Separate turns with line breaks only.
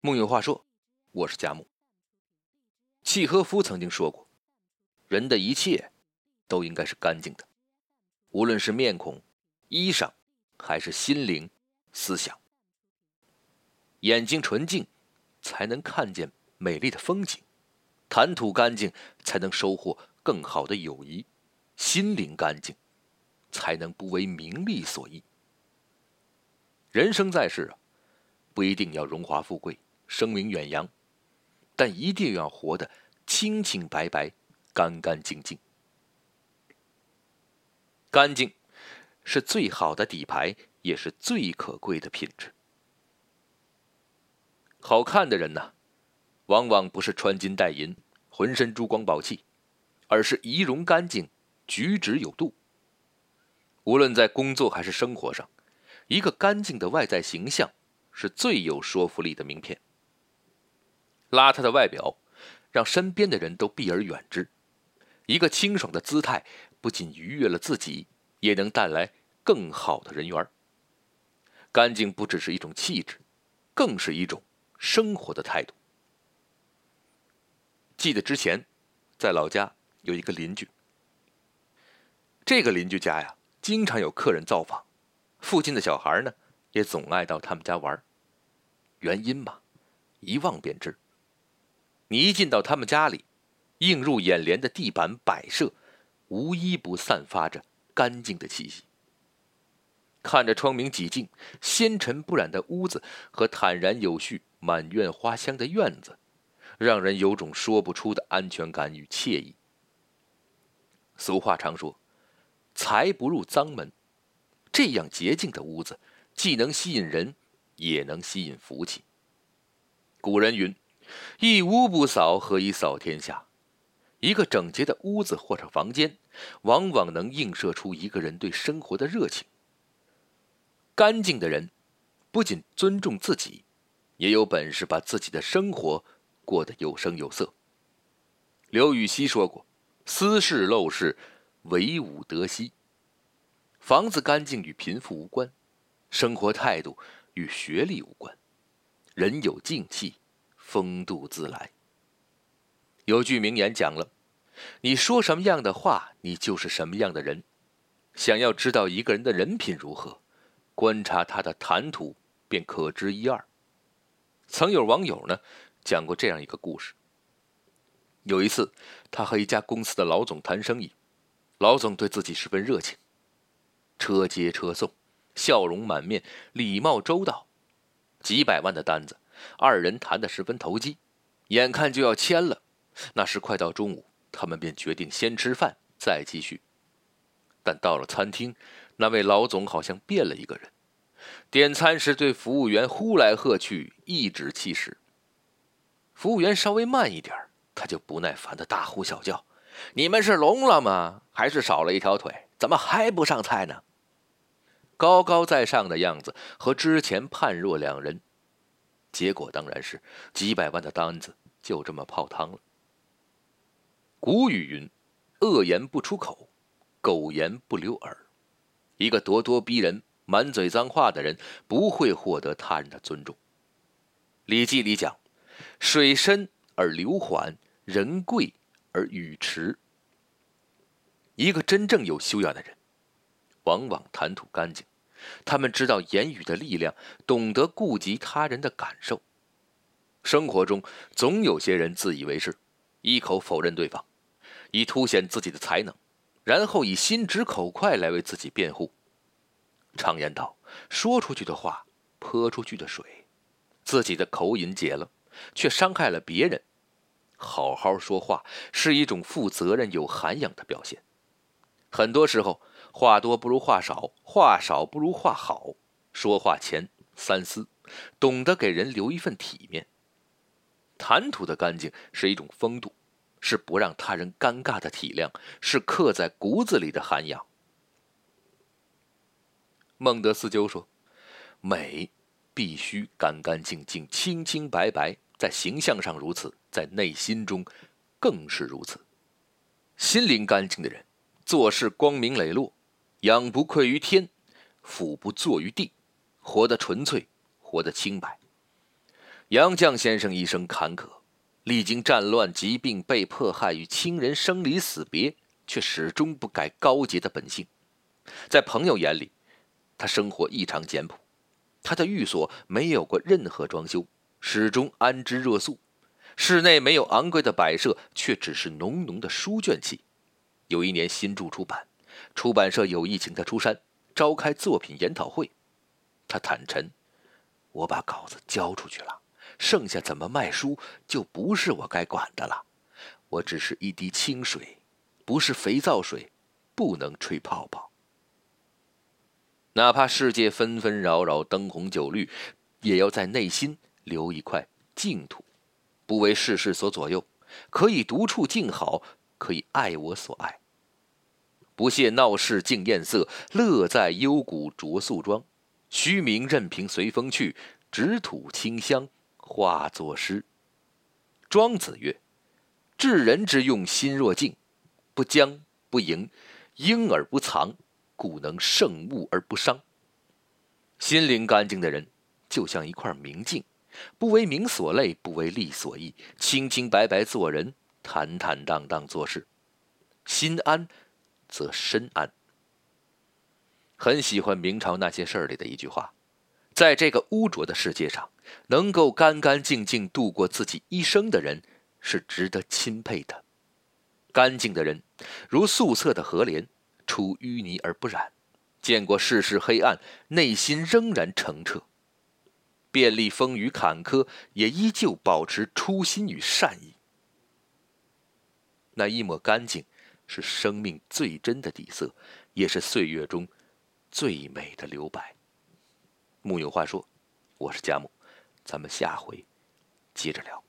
木有话说，我是佳木。契诃夫曾经说过，人的一切都应该是干净的，无论是面孔、衣裳，还是心灵、思想。眼睛纯净，才能看见美丽的风景；谈吐干净，才能收获更好的友谊；心灵干净，才能不为名利所役。人生在世啊，不一定要荣华富贵。声名远扬，但一定要活得清清白白、干干净净。干净是最好的底牌，也是最可贵的品质。好看的人呢，往往不是穿金戴银、浑身珠光宝气，而是仪容干净、举止有度。无论在工作还是生活上，一个干净的外在形象是最有说服力的名片。邋遢的外表，让身边的人都避而远之；一个清爽的姿态，不仅愉悦了自己，也能带来更好的人缘。干净不只是一种气质，更是一种生活的态度。记得之前，在老家有一个邻居，这个邻居家呀，经常有客人造访，附近的小孩呢，也总爱到他们家玩。原因嘛，一望便知。你一进到他们家里，映入眼帘的地板摆设，无一不散发着干净的气息。看着窗明几净、纤尘不染的屋子和坦然有序、满院花香的院子，让人有种说不出的安全感与惬意。俗话常说：“财不入脏门。”这样洁净的屋子，既能吸引人，也能吸引福气。古人云。一屋不扫，何以扫天下？一个整洁的屋子或者房间，往往能映射出一个人对生活的热情。干净的人，不仅尊重自己，也有本事把自己的生活过得有声有色。刘禹锡说过：“斯是陋室，惟吾德馨。”房子干净与贫富无关，生活态度与学历无关，人有静气。风度自来。有句名言讲了：“你说什么样的话，你就是什么样的人。”想要知道一个人的人品如何，观察他的谈吐便可知一二。曾有网友呢讲过这样一个故事：有一次，他和一家公司的老总谈生意，老总对自己十分热情，车接车送，笑容满面，礼貌周到，几百万的单子。二人谈得十分投机，眼看就要签了。那时快到中午，他们便决定先吃饭再继续。但到了餐厅，那位老总好像变了一个人，点餐时对服务员呼来喝去，颐指气使。服务员稍微慢一点，他就不耐烦的大呼小叫：“你们是聋了吗？还是少了一条腿？怎么还不上菜呢？”高高在上的样子和之前判若两人。结果当然是几百万的单子就这么泡汤了。古语云：“恶言不出口，狗言不留耳。”一个咄咄逼人、满嘴脏话的人，不会获得他人的尊重。《礼记》里讲：“水深而流缓，人贵而语迟。”一个真正有修养的人，往往谈吐干净。他们知道言语的力量，懂得顾及他人的感受。生活中总有些人自以为是，一口否认对方，以凸显自己的才能，然后以心直口快来为自己辩护。常言道：“说出去的话，泼出去的水。”自己的口瘾解了，却伤害了别人。好好说话是一种负责任、有涵养的表现。很多时候。话多不如话少，话少不如话好。说话前三思，懂得给人留一份体面。谈吐的干净是一种风度，是不让他人尴尬的体谅，是刻在骨子里的涵养。孟德斯鸠说：“美必须干干净净、清清白白，在形象上如此，在内心中更是如此。心灵干净的人，做事光明磊落。”仰不愧于天，俯不怍于地，活得纯粹，活得清白。杨绛先生一生坎坷，历经战乱、疾病、被迫害与亲人生离死别，却始终不改高洁的本性。在朋友眼里，他生活异常简朴。他的寓所没有过任何装修，始终安之若素。室内没有昂贵的摆设，却只是浓浓的书卷气。有一年新著出版，出版社有意请他出山召开作品研讨会。他坦陈：“我把稿子交出去了，剩下怎么卖书就不是我该管的了。我只是一滴清水，不是肥皂水，不能吹泡泡。哪怕世界纷纷扰扰，灯红酒绿，也要在内心留一块净土，不为世事所左右，可以独处静好，可以爱我所爱。不屑闹市竞艳色，乐在幽谷着素妆。”虚名任凭随风去，只吐清香化作诗。庄子曰：“治人之用，心若镜，不僵不盈，婴而不藏，故能胜物而不伤。”心灵干净的人，就像一块明镜，不为名所累，不为利所役，清清白白做人，坦坦荡荡做事。心安，则深谙。很喜欢明朝那些事儿里的一句话：“在这个污浊的世界上，能够干干净净度过自己一生的人，是值得钦佩的。干净的人，如素色的河莲，出淤泥而不染；见过世事黑暗，内心仍然澄澈；遍历风雨坎坷，也依旧保持初心与善意。那一抹干净，是生命最真的底色，也是岁月中。”最美的留白。木有话说，我是佳木，咱们下回接着聊。